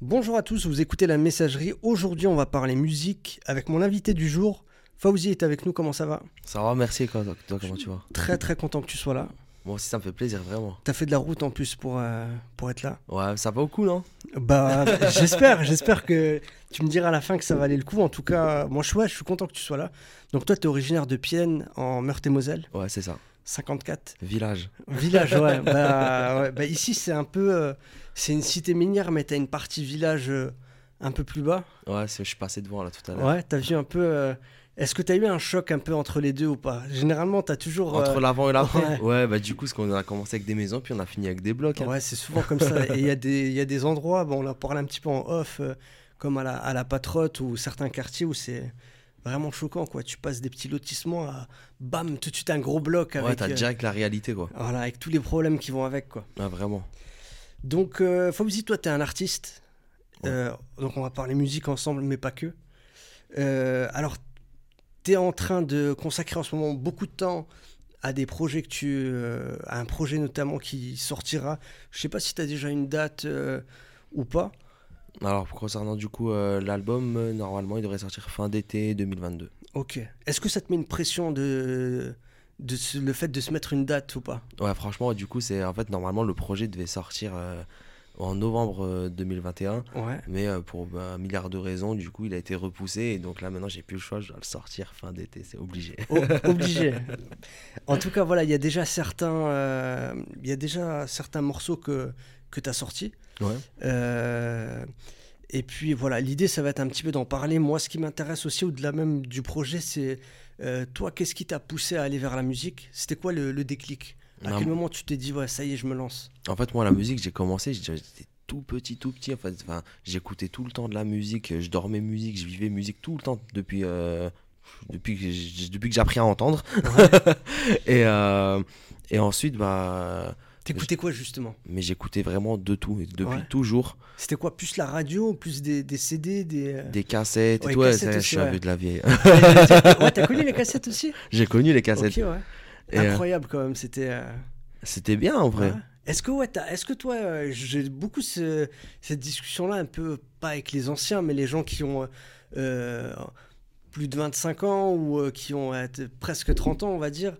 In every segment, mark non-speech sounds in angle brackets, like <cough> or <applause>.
Bonjour à tous, vous écoutez la messagerie. Aujourd'hui, on va parler musique avec mon invité du jour. Fauzi est avec nous, comment ça va? Ça va, merci. Toi, toi, comment tu vas? Très très content que tu sois là. Moi aussi, ça me fait plaisir, vraiment. T'as fait de la route en plus pour, euh, pour être là Ouais, ça va au coup, non? Bah, <laughs> j'espère, j'espère que tu me diras à la fin que ça valait le coup. En tout cas, moi, je, je suis content que tu sois là. Donc, toi, tu es originaire de Pienne, en Meurthe-et-Moselle? Ouais, c'est ça. 54 Village. Village, ouais. <laughs> bah, ouais. Bah, ici, c'est un peu. euh, c'est une cité minière, mais t'as une partie village euh, un peu plus bas. Ouais, je suis passé devant là tout à l'heure. Ouais, t'as vu un peu. euh, Est-ce que t'as eu un choc un peu entre les deux ou pas? Généralement, t'as toujours. Entre l'avant et l'après ouais. ouais. bah du coup, parce qu'on a commencé avec des maisons, puis on a fini avec des blocs. hein. Ouais, c'est souvent comme ça. Et il y, a des- y a des endroits, bon, on en parlé un petit peu en off, comme à la, à la Patrotte ou certains quartiers où c'est vraiment choquant, quoi. Tu passes des petits lotissements à bam, tout de suite un gros bloc Ouais, t'as euh, direct la réalité, quoi. voilà, avec tous les problèmes qui vont avec, quoi. Ouais, vraiment. Donc, euh, Fauzi, toi, t'es un artiste. Ouais. Euh, donc, on va parler musique ensemble, mais pas que. Euh, alors, t'es en train de consacrer en ce moment beaucoup de temps à des projets que tu. euh, à un projet notamment qui sortira. Je sais pas si t'as déjà une date euh, ou pas. Alors, concernant du coup euh, l'album, euh, normalement, il devrait sortir fin d'été 2022. Ok. Est-ce que ça te met une pression de. de se- le fait de se mettre une date ou pas? Ouais, franchement, du coup, c'est en fait, normalement, le projet devait sortir euh, en novembre euh, 2021. Ouais. Mais euh, pour bah, un milliard de raisons, du coup, il a été repoussé. Et donc là, maintenant, j'ai plus le choix, je dois le sortir fin d'été, c'est obligé. O- obligé. <laughs> En tout cas, voilà, il y a déjà certains, il y a déjà certains morceaux que que t'as sortis. Ouais. Euh, et puis voilà, l'idée, ça va être un petit peu d'en parler. Moi, ce qui m'intéresse aussi, au-delà même du projet, c'est euh, toi, qu'est-ce qui t'a poussé à aller vers la musique? C'était quoi le, le déclic? À Non, quel moment tu t'es dit, ouais, ça y est, je me lance? En fait, moi, la musique, j'ai commencé, j'étais tout petit, tout petit. En fait, enfin, j'écoutais tout le temps de la musique, je dormais musique, je vivais musique tout le temps depuis, euh, depuis que j'ai appris à entendre. <laughs> et, et ensuite, bah, T'écoutais quoi justement? Mais j'écoutais vraiment de tout, depuis Ouais. toujours. C'était quoi Plus la radio, plus des, des CD, des. euh, Des cassettes Ouais, et tout. Ouais, cassettes ça, je suis un ouais. peu de la vieille. ouais, t'as connu les cassettes aussi? <laughs> J'ai connu les cassettes. ouais. Et, euh, Incroyable quand même, c'était. euh, C'était bien en vrai. Ouais. Est-ce que, ouais, est-ce que toi, euh, j'ai beaucoup ce- cette discussion-là, un peu, pas avec les anciens, mais les gens qui ont plus de 25 ans ou qui ont presque 30 ans, on va dire.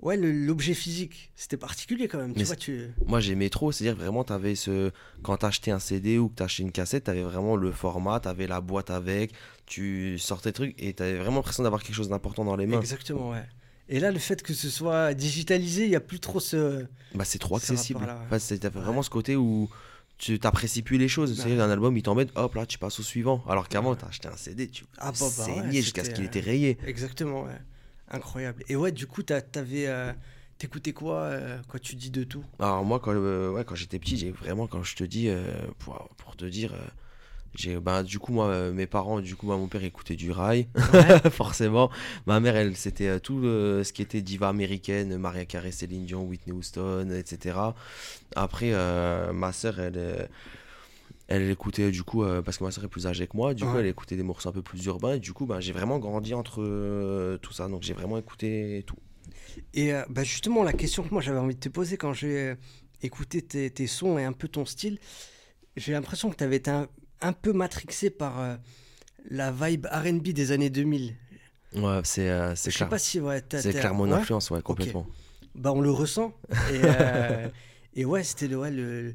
Ouais, l'objet physique, c'était particulier quand même. Tu vois, tu... Moi j'aimais trop, c'est-à-dire vraiment t'avais ce quand t'achetais un CD ou que t'achetais une cassette, t'avais vraiment le format, t'avais la boîte avec, tu sortais le truc et t'avais vraiment l'impression d'avoir quelque chose d'important dans les mains. Exactement, ouais. Et là, le fait que ce soit digitalisé, il n'y a plus trop ce. Bah c'est trop Ce accessible. ouais. Enfin, vraiment ce côté où tu t'apprécies plus les choses. C'est-à-dire un album il t'embête, hop là tu passes au suivant. Alors qu'avant t'as acheté un CD, tu Ah, bah, bah, ouais, jusqu'à ce qu'il euh, était rayé. Exactement, ouais. Incroyable. Et ouais, du coup, t'avais. euh, T'écoutais quoi euh, quand tu dis de tout? Alors moi quand, euh, ouais, quand j'étais petit, j'ai vraiment quand je te dis euh, pour, pour te dire j'ai bah du coup moi mes parents du coup moi, mon père écoutait du rail <laughs> forcément. Ma mère elle c'était tout ce qui était diva américaine, Maria Carey, Céline Dion, Whitney Houston, etc. Après ma sœur elle elle écoutait du coup euh, parce que ma sœur est plus âgée que moi, du coup elle écoutait des morceaux un peu plus urbains et du coup bah, j'ai vraiment grandi entre euh, tout ça donc j'ai vraiment écouté tout. Et euh, bah justement, la question que moi j'avais envie de te poser quand j'ai écouté tes, tes sons et un peu ton style, j'ai l'impression que tu avais été un, un peu matrixé par la vibe RB des années 2000. Ouais, c'est c'est Je sais clair. pas si ouais, t'as- C'est t'as- clair mon ouais influence, ouais, complètement. Bah on le ressent. Et, <laughs> et ouais, c'était le, ouais, le, le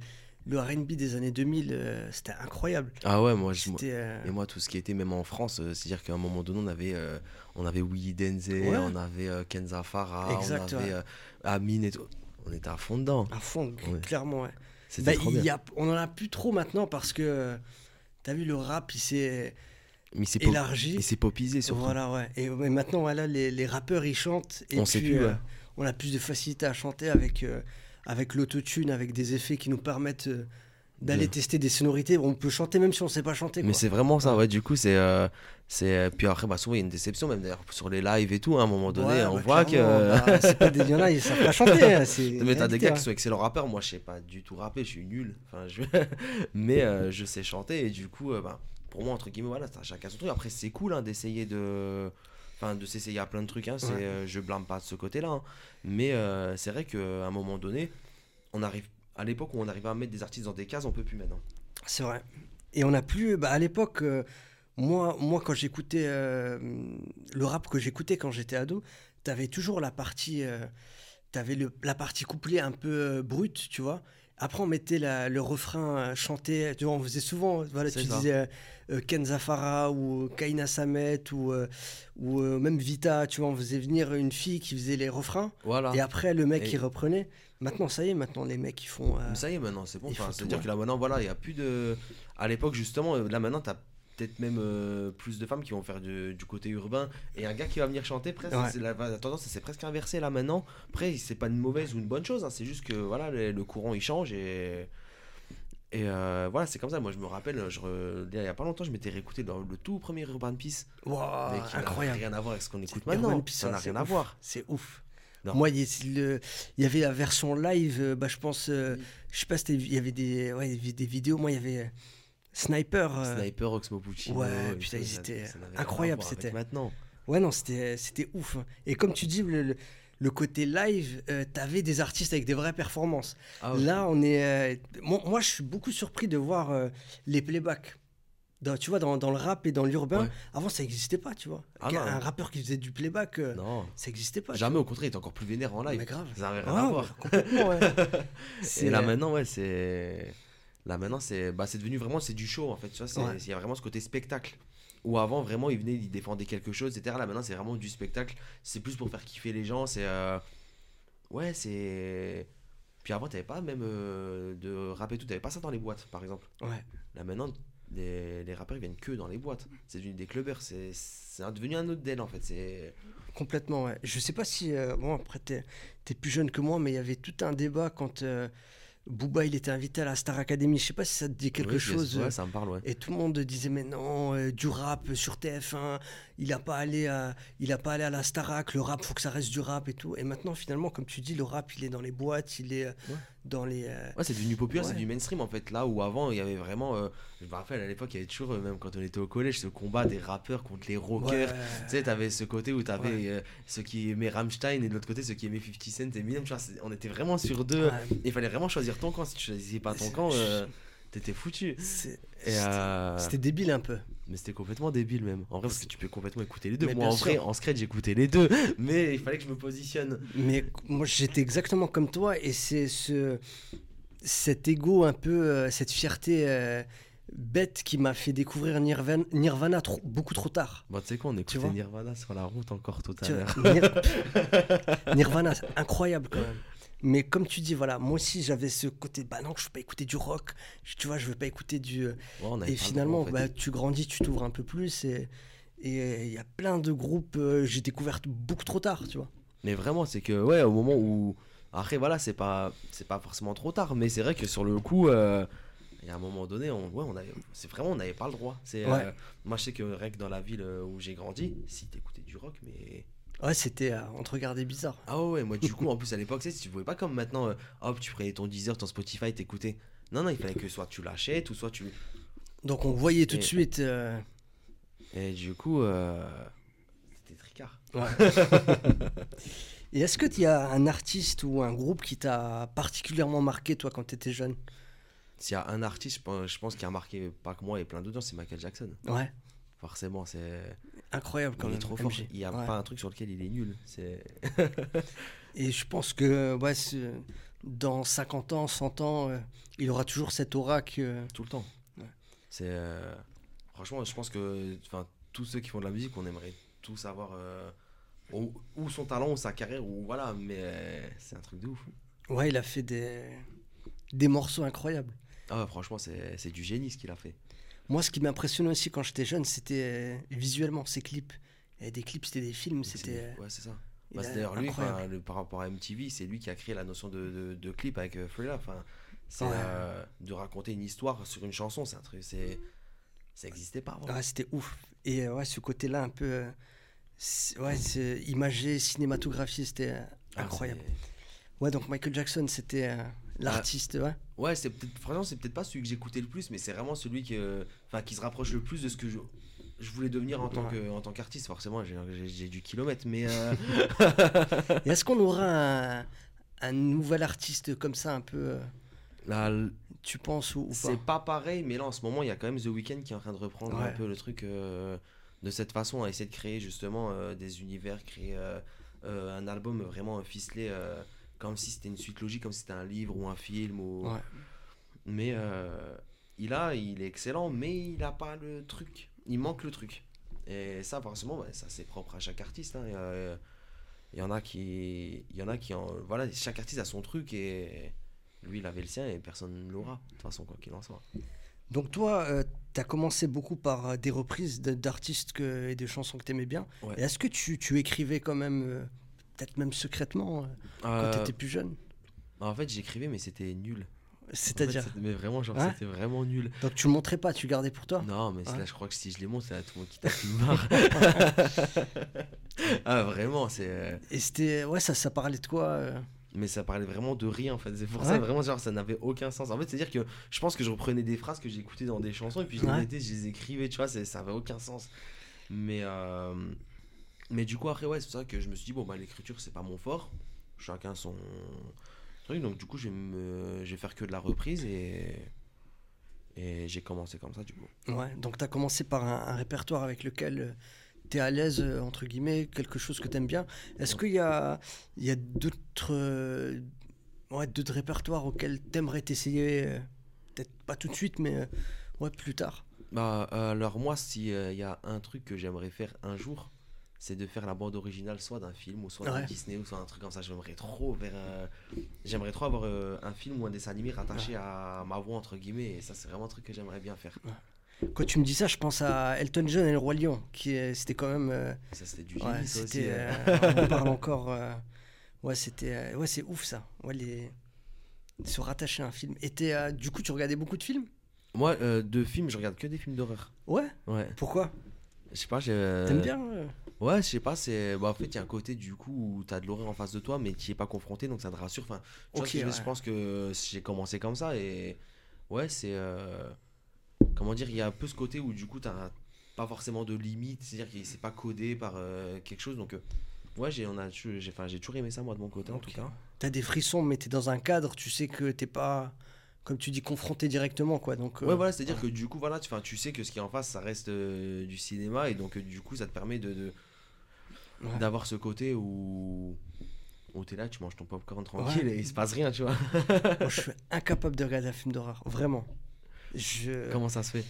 RB des années 2000, euh, c'était incroyable. Ah ouais, moi, je, moi- euh, et moi, tout ce qui était même en France, euh, c'est-à-dire qu'à un moment donné, on avait, euh, on avait Willy Denze, Ouais. on avait Kenza Farah, Exact, on avait ouais. Amine et tout. On était à fond dedans. à fond, Ouais. clairement, ouais. Bah, trop il bien. y a, on en a plus trop maintenant parce que t'as vu le rap, il s'est élargi. et c'est popisé surtout. Voilà, ouais. Et mais maintenant, voilà, les, les rappeurs, ils chantent. Et On puis, sait plus, on a plus de facilité à chanter avec, avec l'autotune, avec des effets qui nous permettent euh, d'aller De- tester des sonorités. On peut chanter même si on sait pas chanter. Mais c'est vraiment ça, ouais. Du coup, c'est. euh, c'est euh, puis après, bah, souvent, il y a une déception, même d'ailleurs, sur les lives et tout. hein, à un moment donné, Ouais, on bah, voit que. bah, c'est pas des... En a, ils savent pas chanter. hein, <laughs> Mais t'as des gars hein. qui sont excellents rappeurs. Moi, je sais pas du tout rapper, je suis nul. Enfin, je... <laughs> Mais euh, je sais chanter. Et du coup, euh, bah, pour moi, entre guillemets, voilà, chacun son truc. Après, c'est cool hein, d'essayer de. Enfin, de s'essayer à plein de trucs. Hein, c'est, Ouais. euh, je blâme pas de ce côté-là. hein. Mais euh, c'est vrai qu'à un moment donné, on arrive. À l'époque où on arrivait à mettre des artistes dans des cases, on peut plus maintenant. C'est vrai. Et on a plus. Bah, à l'époque, euh, moi, moi, quand j'écoutais le rap que j'écoutais quand j'étais ado, t'avais toujours la partie. t'avais le, la partie couplée un peu brute, tu vois. Après, on mettait la- le refrain chanté. Tu vois, on faisait souvent. Voilà, tu ça. disais Ken Zafara ou Kaina Samet ou, euh, ou euh, même Vita. Tu vois, on faisait venir une fille qui faisait les refrains. Voilà. Et après, le mec, Et- il reprenait. Maintenant, ça y est, maintenant, les mecs, ils font. euh, ça y est, maintenant, c'est bon. Enfin, C'est-à-dire ouais. que là, maintenant, voilà, il n'y a plus de. À l'époque, justement, euh, là, maintenant, tu as peut-être même euh, plus de femmes qui vont faire du, du côté urbain. Et un gars qui va venir chanter, presque, Ouais. c'est la, la tendance, c'est presque inversé là maintenant. Après, c'est pas une mauvaise ou une bonne chose. hein, c'est juste que, voilà, le, le courant, il change et. Et euh, voilà, c'est comme ça. Moi, je me rappelle, je re- il y a pas longtemps, je m'étais réécouté le, le tout premier Urban Peace. Waouh, mais qui n'a incroyable. rien à voir avec ce qu'on écoute Urban maintenant. Peace, ça n'a rien à ouf. voir. C'est ouf. Non. Moi, il y, avait la version live, euh, bah, je pense, euh, je sais pas, c'était- il y avait des, ouais, des vidéos. Moi, il y avait euh, Sniper. euh, Sniper, Oxmo Puccino. ouais, putain, ils étaient à incroyables, c'était. Maintenant. Ouais, non, c'était ouf. Et comme tu dis, le, le- le côté live, euh, t'avais des artistes avec des vraies performances. Ah. Là, on est. euh, moi, moi, je suis beaucoup surpris de voir euh, les playbacks. Dans- tu vois, dans, dans le rap et dans l'urbain, Ouais. avant ça n'existait pas, tu vois. Ah un non. rappeur qui faisait du playback, Non. ça n'existait pas. Jamais, au contraire, il est encore plus vénère en live. Mais grave. Ça n'avait rien Ouais, à voir. complètement, ouais. <laughs> Et C'est- là maintenant, ouais, c'est. Là maintenant, c'est bah, c'est devenu vraiment c'est du show en fait. Tu vois, c'est- Ouais. il y a vraiment ce côté spectacle. Où avant, vraiment, il venait, il défendait quelque chose, etc. Là maintenant, c'est vraiment du spectacle. C'est plus pour faire kiffer les gens. C'est. euh, Ouais, c'est. Puis avant, t'avais pas même euh, de rap et tout, t'avais pas ça dans les boîtes par exemple. Ouais. Là maintenant, les, les rappeurs ils viennent que dans les boîtes. C'est devenu des clubbers, c'est c'est devenu un autre deal en fait. C'est. Complètement, ouais. Je sais pas si. euh, bon, après, t'es es plus jeune que moi, mais il y avait tout un débat quand Booba il était invité à la Star Academy. Je sais pas si ça te dit quelque Oui, chose. Ouais, euh, ça me parle, ouais. Et tout le monde disait mais non, euh, du rap sur TF1, il a pas allé à, il a pas allé à la Starac, le rap faut que ça reste du rap et tout. Et maintenant finalement comme tu dis le rap il est dans les boîtes, il est euh, Ouais. Dans les. euh, Ouais, c'est devenu populaire, c'est du mainstream en fait. Là où avant, il y avait vraiment. euh, je me rappelle à l'époque, il y avait toujours, euh, même quand on était au collège, ce combat des rappeurs contre les rockers. ouais. Tu sais, t'avais ce côté où t'avais euh, ceux qui aimaient Rammstein et de l'autre côté ceux qui aimaient 50 Cent et Eminem. Tu vois, on était vraiment sur deux. Il fallait vraiment choisir ton camp. Si tu choisissais pas ton camp, <laughs> t'étais foutu. C'était débile un peu. Mais c'était complètement débile même. En vrai, parce que tu peux complètement écouter les deux. Mais Moi, en vrai, sûr. en scred, j'écoutais les deux. <laughs> Mais il fallait que je me positionne. Mais moi, j'étais exactement comme toi, et c'est ce, cet ego un peu, euh, cette fierté euh, bête qui m'a fait découvrir Nirvana, Nirvana trop- beaucoup trop tard. Bon, tu sais quoi, on écoutait Nirvana sur la route encore tout à l'heure. Nir- <laughs> Nirvana, incroyable quand même. Mais comme tu dis, voilà, moi aussi j'avais ce côté, bah non, je veux pas écouter du rock, tu vois, je veux pas écouter du. Avait Et finalement, droit, en fait. bah, tu grandis, tu t'ouvres un peu plus, et et il y a plein de groupes, euh, j'ai découvert beaucoup trop tard, tu vois. Mais vraiment, c'est que, ouais, au moment où. Après, voilà, c'est pas, c'est pas forcément trop tard, mais c'est vrai que sur le coup, euh, il y a un moment donné, on, ouais, on avait, c'est vraiment, on n'avait pas le droit. C'est, Ouais. euh, moi, je sais que rien que dans la ville euh, où j'ai grandi, si t'écoutais du rock, mais. Ouais, c'était, euh, on te regardait bizarre. Ah ouais, moi, du coup, en plus, à l'époque, tu sais, tu pouvais pas comme maintenant, euh, hop, tu prenais ton Deezer, ton Spotify, t'écoutais. Non, non, il fallait que soit tu l'achètes ou soit tu. Donc on voyait tout de suite. euh, Et du coup, euh, c'était tricard. <laughs> Et est-ce que tu as un artiste ou un groupe qui t'a particulièrement marqué, toi, quand tu étais jeune? S'il y a un artiste, je pense, je pense qui a marqué pas que moi et plein d'autres gens, c'est Michael Jackson. Ouais, Forcément, c'est. Incroyable quand il est même. trop fort. Il y a Ouais. pas un truc sur lequel il est nul. <laughs> Et je pense que ouais, dans 50 ans, 100 ans, euh, il aura toujours cette aura que. Tout le temps. Ouais. C'est. euh, Franchement, je pense que. Tous ceux qui font de la musique, on aimerait tous savoir. euh, Où, son talent, ou sa carrière, ou voilà, mais euh, c'est un truc de ouf. Ouais, il a fait des, des morceaux incroyables. Ah ouais, franchement, c'est du génie ce qu'il a fait. Moi, ce qui m'impressionnait aussi quand j'étais jeune, c'était euh, visuellement ses clips. Avait des clips, c'était des films, c'était. euh, Ouais, c'est ça. Bah, a- c'est d'ailleurs lui, le- par rapport à MTV, c'est lui qui a créé la notion de, de, de clip avec euh, Thriller. Enfin, c'est Ouais. euh, de raconter une histoire sur une chanson, c'est un truc, c'est ça existait pas avant. Ouais, c'était ouf. Et euh, ouais, ce côté-là, un peu. euh, ouais, imagé, cinématographie, c'était Ah, incroyable. Ouais, donc Michael Jackson, c'était l'artiste, ouais. Ouais, c'est peut-être, franchement, c'est peut-être pas celui que j'écoutais le plus, mais c'est vraiment celui qui, enfin, qui se rapproche le plus de ce que je, je voulais devenir en tant que, en tant qu'artiste. Forcément, j'ai, j'ai, j'ai du kilomètre, mais euh, <laughs> Et est-ce qu'on aura un, un nouvel artiste comme ça, un peu. euh, là, tu penses ou, ou C'est pas pas pareil, mais là en ce moment, il y a quand même The Weeknd qui est en train de reprendre un peu le truc euh, de cette façon, à essayer de créer justement euh, des univers, créer un album vraiment ficelé, comme si c'était une suite logique, comme si c'était un livre ou un film. Ou... Ouais. Mais euh, il a, il est excellent, mais il a pas le truc. Il manque le truc. Et ça, forcément, bah, ça c'est propre à chaque artiste. hein. Il y a- il y en a qui, il y en a qui, en, voilà, chaque artiste a son truc et lui il avait le sien et personne ne l'aura. De toute façon, quoi qu'il en soit. Donc toi, tu as commencé beaucoup par euh, des reprises de- d'artistes et des chansons que tu aimais bien. Ouais. Est-ce que tu, tu écrivais quand même, euh, peut-être même secrètement, euh, quand Euh, tu étais plus jeune En fait, j'écrivais, mais c'était nul. En fait, C'est-à-dire mais vraiment, genre, c'était vraiment nul. Donc tu le montrais pas, tu gardais pour toi Non, mais là, je crois que si je les montre, c'est là tout le monde qui tape une barre. ah, vraiment, c'est. euh, Et c'était. Ouais, ça, ça parlait de quoi euh Mais ça parlait vraiment de rien en fait. C'est pour Ouais. ça, vraiment, genre, ça n'avait aucun sens. En fait, c'est-à-dire que je pense que je reprenais des phrases que j'écoutais dans des chansons et puis je les Ouais. mettais, je les écrivais, tu vois, ça avait aucun sens. Mais, euh, mais du coup, après, ouais, c'est pour ça que je me suis dit, bon, bah, l'écriture, c'est pas mon fort. Chacun son truc. Donc, du coup, je vais, me... je vais faire que de la reprise et. Et j'ai commencé comme ça, du coup. Ouais, donc tu as commencé par un, un répertoire avec lequel tu es à l'aise, euh, entre guillemets, quelque chose que tu aimes bien. Est-ce qu'il y a, il y a d'autres euh, ouais, d'autres répertoires auxquels tu aimerais t'essayer euh, Peut-être pas tout de suite, mais euh, ouais, plus tard? Bah, euh, alors moi, s'il y a un truc que j'aimerais faire un jour, c'est de faire la bande originale soit d'un film ou soit d'un. Disney ou soit un truc comme ça. J'aimerais trop euh, j'aimerais trop avoir euh, un film ou un dessin animé rattaché à ma voix entre guillemets. Et ça, c'est vraiment un truc que j'aimerais bien faire. Quand tu me dis ça, je pense à Elton John et le Roi Lion, qui c'était quand même. euh, Ça, c'était du génie, ça aussi. c'était. on parle encore. ouais, c'était. ouais, c'est ouf ça. Ouais, les. Se rattacher à un film. Et du coup, tu regardais beaucoup de films? Moi, de films, je regarde que des films d'horreur. Ouais? Ouais. Pourquoi? Je sais pas, T'aimes bien Ouais, je sais pas, c'est. Bah, en fait, il y a un côté du coup où t'as de l'horreur en face de toi, mais tu es pas confronté, donc ça te rassure. Enfin, tu vois je ouais. je pense que j'ai commencé comme ça et. Ouais, c'est. euh, Comment dire, il y a un peu ce côté où du coup t'as pas forcément de limite, c'est-à-dire que c'est pas codé par euh, quelque chose, donc. euh, Ouais, j'ai on a, j'ai enfin, j'ai toujours aimé ça moi de mon côté en tout cas. T'as des frissons, mais t'es dans un cadre, tu sais que t'es pas, comme tu dis, confronté directement, quoi. Donc, euh, Ouais, voilà, c'est-à-dire que du coup, voilà, tu, tu sais que ce qui est en face, ça reste euh, du cinéma, et donc euh, du coup, ça te permet de, de- Ouais. d'avoir ce côté où, où t'es là, tu manges ton popcorn tranquille Ouais. et il se passe rien, tu vois. <laughs> moi, je suis <laughs> incapable de regarder un film d'horreur, vraiment. Je, Comment ça se fait?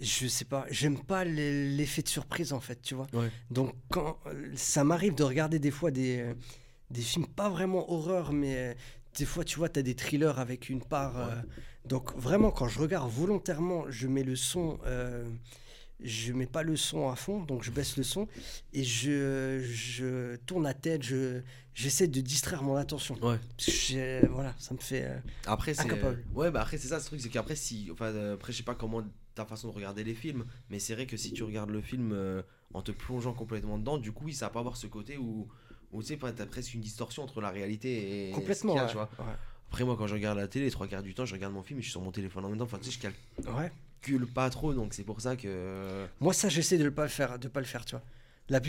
Je sais pas, j'aime pas l'effet de surprise, en fait, tu vois. Ouais. Donc, quand ça m'arrive de regarder des fois des, des films pas vraiment horreur, mais des fois, tu vois, t'as des thrillers avec une part. euh, donc, vraiment, quand je regarde volontairement, je mets le son. euh, je mets pas le son à fond, donc je baisse le son et je, je tourne la tête, je, j'essaie de distraire mon attention. Ouais. Voilà, ça me fait. euh, Après, c'est. Ouais, bah après, c'est ça ce truc, c'est qu'après, si. Enfin, euh, après, je sais pas comment ta façon de regarder les films, mais c'est vrai que si tu regardes le film euh, en te plongeant complètement dedans, du coup, oui, ça va pas avoir ce côté où. Où tu sais, t'as presque une distorsion entre la réalité et. ce complètement. y a, ouais. tu vois. Ouais. Après, moi, quand je regarde la télé, les trois quarts du temps, je regarde mon film et je suis sur mon téléphone en même temps. Enfin, tu sais, je calcule Ouais. pas trop, donc c'est pour ça que. Moi, ça, j'essaie de ne pas le faire, de pas le faire, tu vois. La,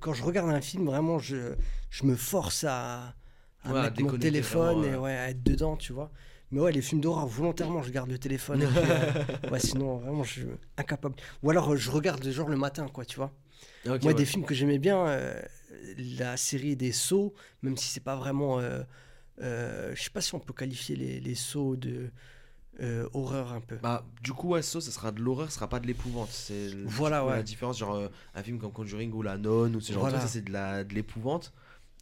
quand je regarde un film, vraiment, je, je me force à, à mettre mon téléphone vraiment, et ouais, à être dedans, tu vois. Mais ouais, les films d'horreur, volontairement, je garde le téléphone. et puis, <laughs> euh, ouais, sinon, vraiment, je suis incapable. Ou alors, je regarde genre le matin, quoi, tu vois. Moi, ouais. des films que j'aimais bien, euh, la série des sauts, même si c'est pas vraiment. euh, euh, je sais pas si on peut qualifier les, les sauts de euh, horreur un peu. Bah, du coup, ouais, ça, ça sera de l'horreur, ce sera pas de l'épouvante. C'est Voilà, ouais. la différence. Genre, euh, un film comme Conjuring ou La Nonne ou ce genre Voilà. de ça, c'est de l'épouvante.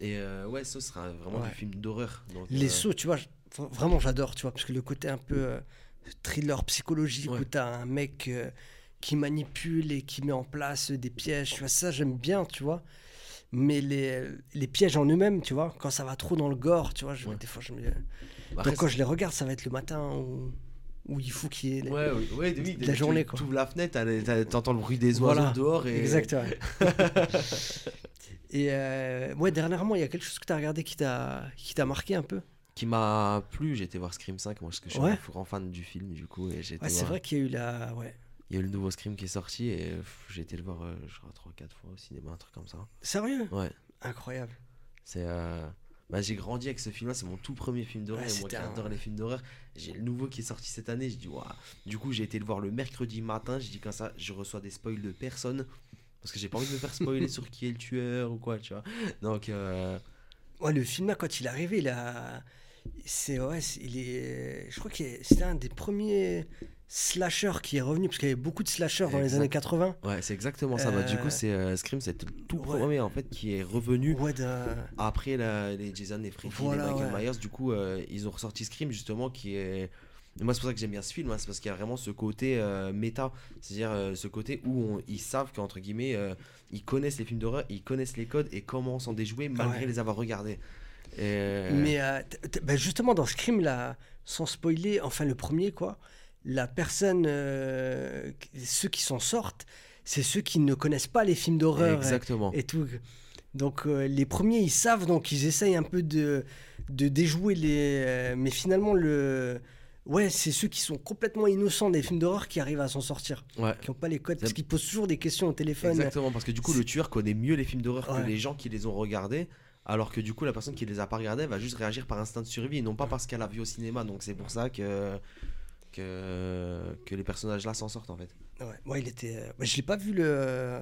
Et ouais, ça sera vraiment Ouais. du film d'horreur. Les sauts, tu vois, vraiment j'adore, tu vois, parce que le côté un peu thriller psychologique où t'as un mec qui manipule et qui met en place des pièges, tu vois, ça j'aime bien, tu vois. Mais les, les pièges en eux-mêmes, tu vois, quand ça va trop dans le gore, tu vois, je, Ouais. des fois je me. après, Donc quand je les regarde, ça va être le matin où, où il faut qu'il y ait. Ouais, ouais, oui, de la journée. Tu ouvres la fenêtre, t'entends le bruit des oiseaux Voilà. dehors. Et... Exact, ouais. <laughs> Et euh, ouais, dernièrement, il y a quelque chose que tu as regardé qui t'a marqué un peu? Qui m'a plu, j'ai été voir Scream 5, moi, parce que je suis Ouais. un grand fan du film, du coup. Ouais, c'est vrai qu'il y a eu la. Ouais. Il y a eu le nouveau Scream qui est sorti et j'ai été le voir, euh, je crois, 3-4 fois au cinéma, un truc comme ça. Sérieux? Ouais. Incroyable. C'est. euh, bah, j'ai grandi avec ce film-là, c'est mon tout premier film d'horreur. et moi qui adore les films d'horreur, j'ai le nouveau qui est sorti cette année. Je dis, waouh. Du coup, j'ai été le voir le mercredi matin. Je dis, comme ça, je reçois des spoils de personne. Parce que j'ai pas envie de me faire spoiler <laughs> sur qui est le tueur ou quoi, tu vois. Donc. Euh... Ouais, le film là, quand il est arrivé, il a. C'est. Ouais, il est. Je crois que c'était un des premiers slasher qui est revenu parce qu'il y avait beaucoup de slasher dans les années 80. Ouais, c'est exactement ça. Bah, du coup, euh, c'est euh, Scream, c'est tout premier en fait qui est revenu après les Jason et Freddy, les Michael Myers. Du coup, euh, ils ont ressorti Scream justement qui est moi, c'est pour ça que j'aime bien ce film, hein, c'est parce qu'il y a vraiment ce côté méta, c'est-à-dire ce côté où ils savent qu'entre guillemets, ils connaissent les films d'horreur, ils connaissent les codes et comment s'en déjouer malgré les avoir regardés. Mais bah, justement, dans Scream, là, sans spoiler, enfin le premier, quoi, la personne, euh, ceux qui s'en sortent, c'est ceux qui ne connaissent pas les films d'horreur Exactement. Et, tout. Donc euh, les premiers, ils savent, donc ils essayent un peu de, de déjouer les... Euh, mais finalement, le... Ouais, c'est ceux qui sont complètement innocents des films d'horreur qui arrivent à s'en sortir. Ouais. Qui n'ont pas les codes. Parce qu'ils posent toujours des questions au téléphone. Exactement, parce que du coup, le tueur connaît mieux les films d'horreur que les gens qui les ont regardés. Alors que du coup, la personne qui les a pas regardés va juste réagir par instinct de survie et non pas parce qu'elle a vu au cinéma. Donc c'est pour ça que que, que les personnages là s'en sortent en fait. Ouais, il était. Euh, je l'ai pas vu le,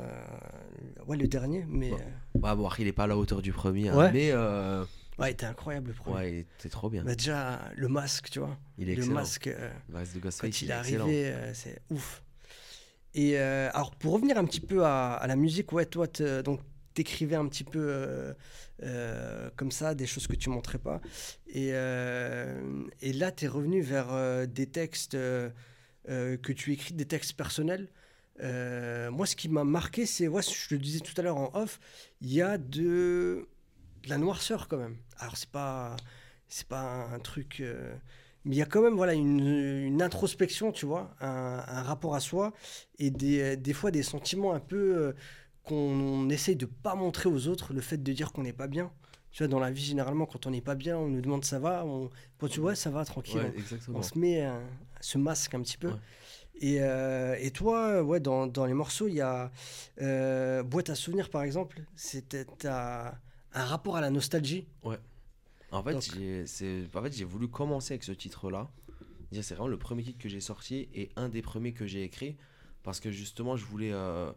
ouais, le dernier, mais. Bah, bon, il est pas à la hauteur du premier, hein, mais. Euh, ouais, il était incroyable le premier. Ouais, il était trop bien. Bah, déjà, le masque, tu vois. Il est le excellent. masque. Euh, de Ghostface, quand il, est arrivé, c'est ouf. Et alors, pour revenir un petit peu à, à la musique, ouais, toi, donc t'écrivais un petit peu euh, euh, comme ça, des choses que tu montrais pas. Et, euh, et là, tu es revenu vers des textes que tu écris, des textes personnels. moi, ce qui m'a marqué, c'est, ouais, je le disais tout à l'heure en off, il y a de, la noirceur quand même. Alors, c'est pas, c'est pas un truc mais il y a quand même voilà une, introspection tu vois un, un, rapport à soi et des, des fois des sentiments un peu qu'on essaye de pas montrer aux autres le fait de dire qu'on n'est pas bien. Tu vois, dans la vie, généralement, quand on n'est pas bien, on nous demande ça va? On... Quand tu vois, ça va, tranquille. on, se met ce masque un petit peu. Et, euh, et, toi, ouais, dans, dans les morceaux, il y a euh, Boîte à souvenirs, par exemple. C'était un rapport à la nostalgie? Ouais. En fait, j'ai en fait, voulu commencer avec ce titre-là. C'est vraiment le premier titre que j'ai sorti et un des premiers que j'ai écrit. Parce que justement, je voulais. Euh,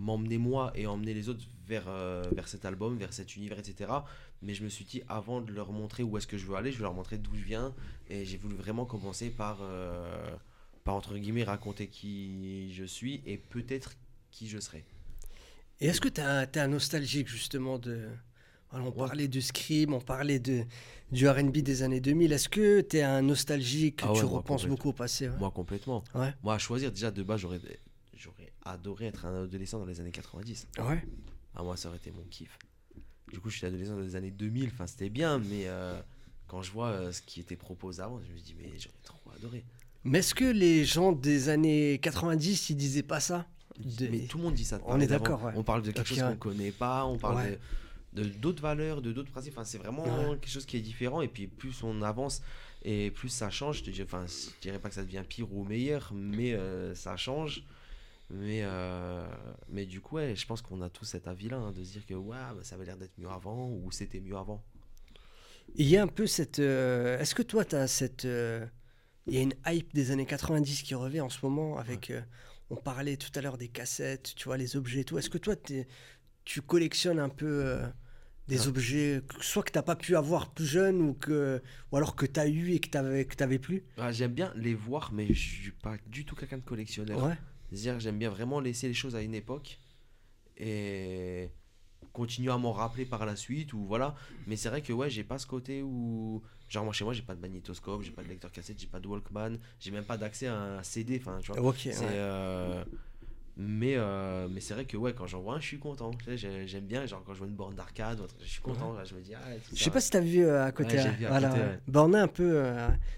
m'emmener moi et emmener les autres vers, euh, vers cet album, vers cet univers, etc. Mais je me suis dit, avant de leur montrer où est-ce que je veux aller, je vais leur montrer d'où je viens. Et j'ai voulu vraiment commencer par, euh, par, entre guillemets, raconter qui je suis et peut-être qui je serai. Et est-ce que tu es un nostalgique justement de... on parlait de Scream, on parlait de, du RB des années 2000. Est-ce que tu es un nostalgique, ah tu repenses beaucoup au passé Moi, complètement. Moi, à choisir, déjà, de base, j'aurais adoré être un adolescent dans les années 90. Ouais. Ah, moi, ça aurait été mon kiff. Du coup, je suis adolescent dans les années 2000. Enfin, c'était bien, mais euh, quand je vois euh, ce qui était proposé avant, je me dis, mais j'aurais trop adoré. Mais est-ce que les gens des années 90, ils disaient pas ça? Mais tout le monde dit ça. On est d'accord. On parle de quelque chose qu'on connaît pas, on parle de d'autres valeurs, de d'autres principes. Enfin, c'est vraiment quelque chose qui est différent. Et puis, plus on avance et plus ça change, je, te dis, enfin, je dirais pas que ça devient pire ou meilleur, mais euh, ça change. Mais, euh, mais du coup, ouais, je pense qu'on a tous cet avis-là, hein, de se dire que ouais, bah, ça avait l'air d'être mieux avant ou c'était mieux avant. Il y a un peu cette. Euh, est-ce que toi, tu as cette. Euh, il y a une hype des années 90 qui revient en ce moment avec. on parlait tout à l'heure des cassettes, tu vois, les objets et tout. Est-ce que toi, tu collectionnes un peu des objets, soit que tu n'as pas pu avoir plus jeune ou, que, ou alors que tu as eu et que tu n'avais plus? Ah, J'aime bien les voir, mais je suis pas du tout quelqu'un de collectionneur. Ouais dire j'aime bien vraiment laisser les choses à une époque et continuer à m'en rappeler par la suite ou voilà. Mais c'est vrai que ouais j'ai pas ce côté où genre moi chez moi j'ai pas de magnétoscope j'ai pas de lecteur cassette j'ai pas de Walkman j'ai même pas d'accès à un CD enfin tu vois. Euh, mais euh, mais c'est vrai que ouais quand j'en vois un je suis content. J'aime bien genre quand je vois une borne d'arcade je suis content je me dis ah, je sais pas si t'as vu euh, à côté, ouais, voilà, un peu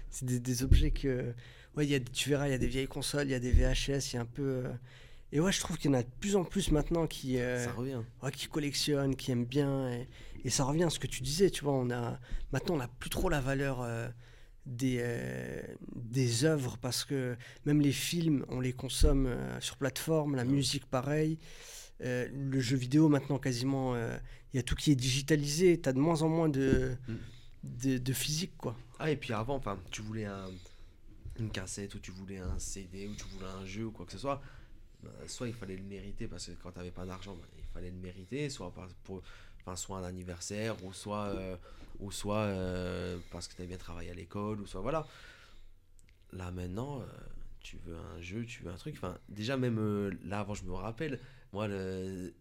c'est des, des, objets que ouais, y a, tu verras, il y a des vieilles consoles, il y a des VHS, il y a un peu. Euh, et ouais, je trouve qu'il y en a de plus en plus maintenant qui, euh, ça revient. Ouais, qui collectionnent, qui aiment bien. Et, ça revient à ce que tu disais, tu vois. On a, maintenant, on n'a plus trop la valeur euh, des, des œuvres parce que même les films, on les consomme sur plateforme, la musique, pareil. le jeu vidéo maintenant quasiment, il y a tout qui est digitalisé, tu as de moins en moins de, mm. de, de, physique quoi. Ah et puis avant, enfin, tu voulais un, une cassette ou tu voulais un CD ou tu voulais un jeu ou quoi que ce soit, bah, soit il fallait le mériter parce que quand tu n'avais pas d'argent, bah, il fallait le mériter, soit pour, enfin, soit un anniversaire ou soit, euh, ou soit euh, parce que tu avais bien travaillé à l'école ou soit voilà. Là maintenant, euh, tu veux un jeu, tu veux un truc. Enfin, déjà même là avant, je me rappelle, moi le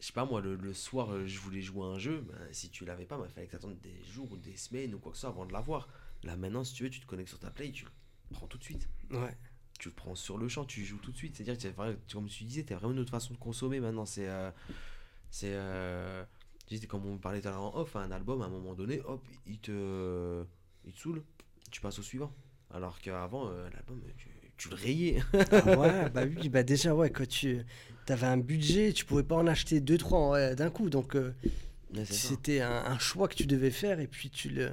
je sais pas moi le, soir je voulais jouer à un jeu bah, si tu l'avais pas il fallait que tu des jours ou des semaines ou quoi que ce soit avant de l'avoir là maintenant si tu veux tu te connectes sur ta play tu le prends tout de suite ouais tu le prends sur le champ, tu joues tout de suite. C'est-à-dire que, comme tu disais, tu as vraiment une autre façon de consommer maintenant. C'est. Euh, c'est euh, comme on parlait tout à l'heure en off, un album, à un moment donné, hop, il te, il te saoule, tu passes au suivant. Alors qu'avant, euh, l'album, tu, le rayais. ah ouais, <laughs> bah oui, bah déjà, ouais, quand tu avais un budget, tu pouvais pas en acheter deux, trois d'un coup. Donc, c'était un, un, choix que tu devais faire et puis tu le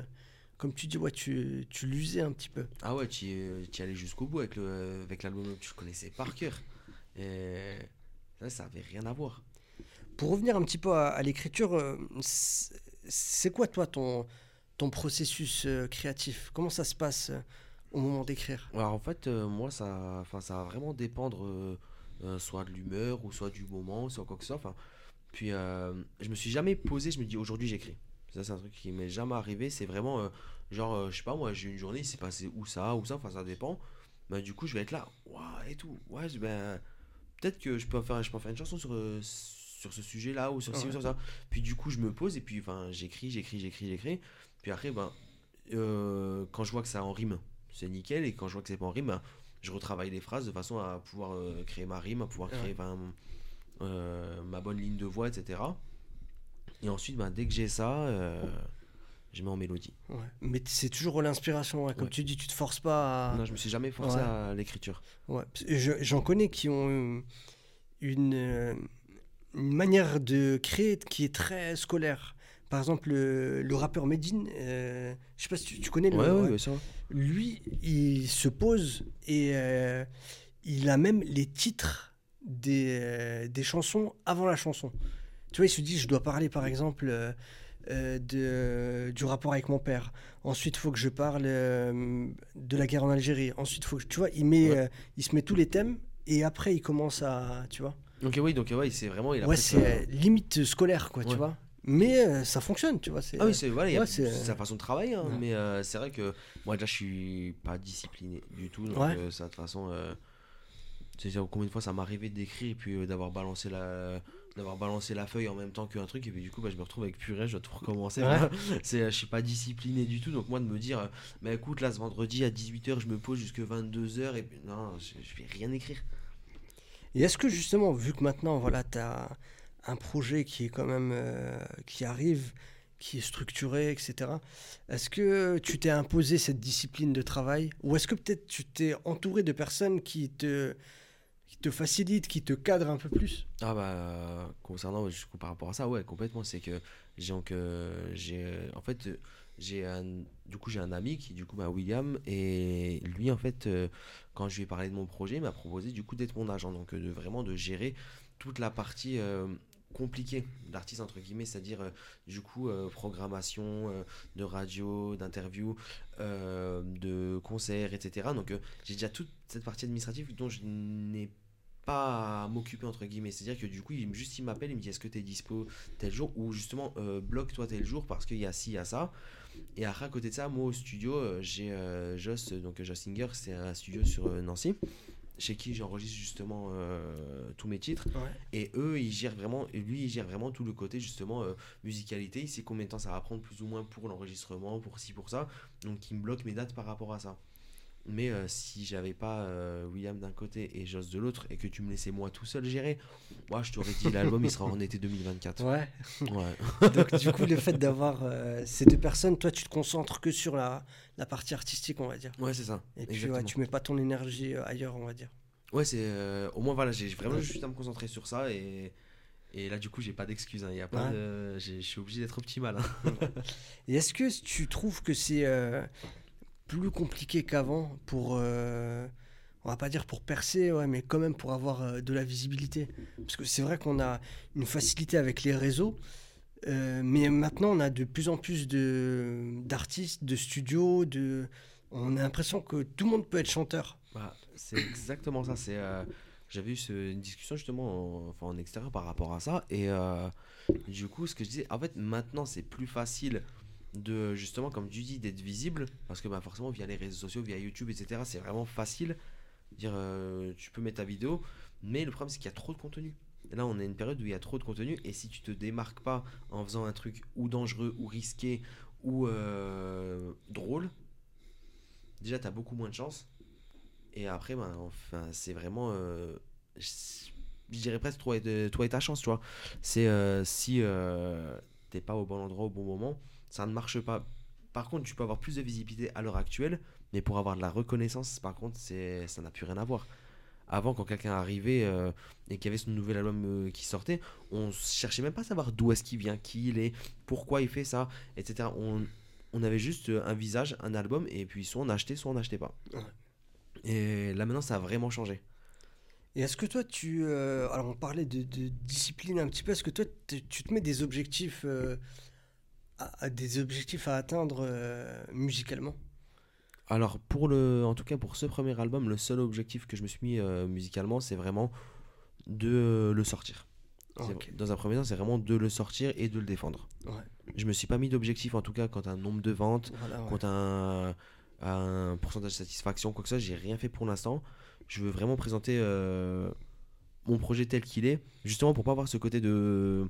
comme tu dis, ouais, tu, tu l'usais un petit peu. Ah ouais, tu, tu allais jusqu'au bout avec, le, avec l'album, tu le connaissais par cœur. Et ça, ça avait rien à voir. Pour revenir un petit peu à, l'écriture, euh, c'est quoi toi ton, ton processus euh, créatif? Comment ça se passe euh, au moment d'écrire? Alors en fait, moi, ça, ça va vraiment dépendre soit de l'humeur ou soit du moment, soit quoi que ce soit. Puis je me suis jamais posé, je me dis aujourd'hui j'écris. Ça, c'est un truc qui m'est jamais arrivé. C'est vraiment, euh, genre, euh, je sais pas, moi, j'ai une journée, c'est passé où ça, où ça, enfin, ça dépend. bah, du coup, je vais être là, et tout. Ouais, ben, peut-être que je peux, faire, je peux faire une chanson sur, euh, sur ce sujet-là, ou sur ci, ou sur ça. Puis du coup, je me pose, et puis, enfin, j'écris, j'écris, j'écris, j'écris. Puis après, ben, quand je vois que ça en rime, c'est nickel. Et quand je vois que c'est pas en rime, ben, je retravaille les phrases de façon à pouvoir créer ma rime, à pouvoir créer ma bonne ligne de voix, etc. Et ensuite, ben, dès que j'ai ça, euh, je mets en mélodie. Mais c'est toujours l'inspiration. Comme tu dis, tu te forces pas à. Non, je me suis jamais forcé à l'écriture. Ouais. J'en connais qui ont une, euh, une manière de créer qui est très scolaire. Par exemple, le, rappeur Medine, euh, je sais pas si tu, connais le. Ouais, ça. Lui, il se pose et il a même les titres des, des chansons avant la chanson. Tu vois, il se dit, je dois parler par exemple euh, euh, de, du rapport avec mon père. Ensuite, il faut que je parle euh, de la guerre en Algérie. Ensuite, faut que, tu vois, il, met, il se met tous les thèmes et après, il commence à, tu vois. Donc oui, donc ouais, c'est vraiment... Il a ouais, c'est limite scolaire, quoi, tu vois. Mais ça fonctionne, tu vois. Ah oui, c'est voilà, sa façon de travailler. Hein, mais c'est vrai que moi, déjà, je suis pas discipliné du tout. Donc, ça, de toute façon, sais combien de fois ça m'est arrivé d'écrire et puis d'avoir balancé la d'avoir balancé la feuille en même temps qu'un truc et puis du coup bah, je me retrouve avec purée je dois tout recommencer. <laughs> C'est je suis pas discipliné du tout donc moi de me dire mais écoute là ce vendredi à 18h je me pose jusque 22h et puis non je, je vais rien écrire. Et est-ce que justement vu que maintenant voilà tu as un projet qui est quand même euh, qui arrive qui est structuré, etc. Est-ce que tu t'es imposé cette discipline de travail? Ou est-ce que peut-être tu t'es entouré de personnes qui te, te facilite, qui te cadre un peu plus. Ah bah concernant par rapport à ça, ouais, complètement. C'est que j'ai j'ai en fait j'ai un du coup j'ai un ami qui du coup bah William et lui en fait euh, quand je lui ai parlé de mon projet il m'a proposé du coup d'être mon agent. Donc de vraiment de gérer toute la partie euh, compliquée d'artiste entre guillemets c'est à dire euh, du coup programmation de radio d'interview de concerts etc donc j'ai déjà toute cette partie administrative dont je n'ai pas à m'occuper entre guillemets. C'est à dire que du coup il juste il m'appelle il me dit est-ce que tu es dispo tel jour ou justement euh, bloque toi tel jour parce qu'il y a ci il y a ça. Et après à côté de ça moi au studio euh, j'ai euh, Joss donc Joss Singer c'est un studio sur Nancy chez qui j'enregistre justement tous mes titres. Et eux ils gèrent vraiment et lui il gère vraiment tout le côté justement musicalité. Il sait combien de temps ça va prendre plus ou moins pour l'enregistrement pour ci pour ça. Donc il me bloque mes dates par rapport à ça mais euh, si j'avais pas euh, William d'un côté et Joss de l'autre et que tu me laissais moi tout seul gérer, moi je t'aurais dit l'album il sera en été 2024. Ouais. ouais. <laughs> Donc du coup le fait d'avoir euh, ces deux personnes, toi tu te concentres que sur la, la partie artistique on va dire. Ouais c'est ça. Et puis ouais, tu mets pas ton énergie ailleurs on va dire. Ouais c'est au moins voilà j'ai vraiment juste à me concentrer sur ça et et là, du coup, j'ai pas d'excuses. Hein. pas Je suis obligé d'être optimal. Hein. <laughs> et est-ce que tu trouves que c'est plus compliqué qu'avant pour, euh, on va pas dire pour percer, ouais, mais quand même pour avoir euh, de la visibilité. Parce que c'est vrai qu'on a une facilité avec les réseaux, euh, mais maintenant on a de plus en plus de d'artistes, de studios, de, on a l'impression que tout le monde peut être chanteur. Bah, c'est exactement ça. C'est, j'avais eu une discussion justement en, en extérieur par rapport à ça, et du coup, ce que je disais, en fait, maintenant c'est plus facile de justement, comme tu dis, d'être visible, parce que bah, forcément via les réseaux sociaux, via YouTube, etc., c'est vraiment facile Dire, euh, tu peux mettre ta vidéo, mais le problème c'est qu'il y a trop de contenu. là, on est une période où il y a trop de contenu, et si tu te démarques pas en faisant un truc ou dangereux, ou risqué, ou euh, drôle, déjà tu as beaucoup moins de chance. Et après, ben, enfin, c'est vraiment. Euh, je dirais presque toi et, ta chance, tu vois. C'est si t'es pas au bon endroit au bon moment, ça ne marche pas. Par contre, tu peux avoir plus de visibilité à l'heure actuelle mais pour avoir de la reconnaissance, par contre, c'est ça n'a plus rien à voir. Avant, quand quelqu'un arrivait euh, et qu'il y avait son nouvel album euh, qui sortait, on cherchait même pas à savoir d'où est-ce qu'il vient, qui il est, pourquoi il fait ça, etc. On, on avait juste euh, un visage, un album, et puis soit on achetait, soit on n'achetait pas. Et là maintenant, ça a vraiment changé. Et est-ce que toi, tu... alors on parlait de, discipline un petit peu, est-ce que toi, tu te mets des objectifs, à, des objectifs à atteindre musicalement alors, pour le, en tout cas, pour ce premier album, le seul objectif que je me suis mis euh, musicalement, c'est vraiment de le sortir. Dans un premier temps, c'est vraiment de le sortir et de le défendre. Ouais. Je me suis pas mis d'objectif, en tout cas, quant à un nombre de ventes, quant à un, pourcentage de satisfaction, quoi que ce soit. J'ai rien fait pour l'instant. Je veux vraiment présenter euh, mon projet tel qu'il est, justement pour pas avoir ce côté de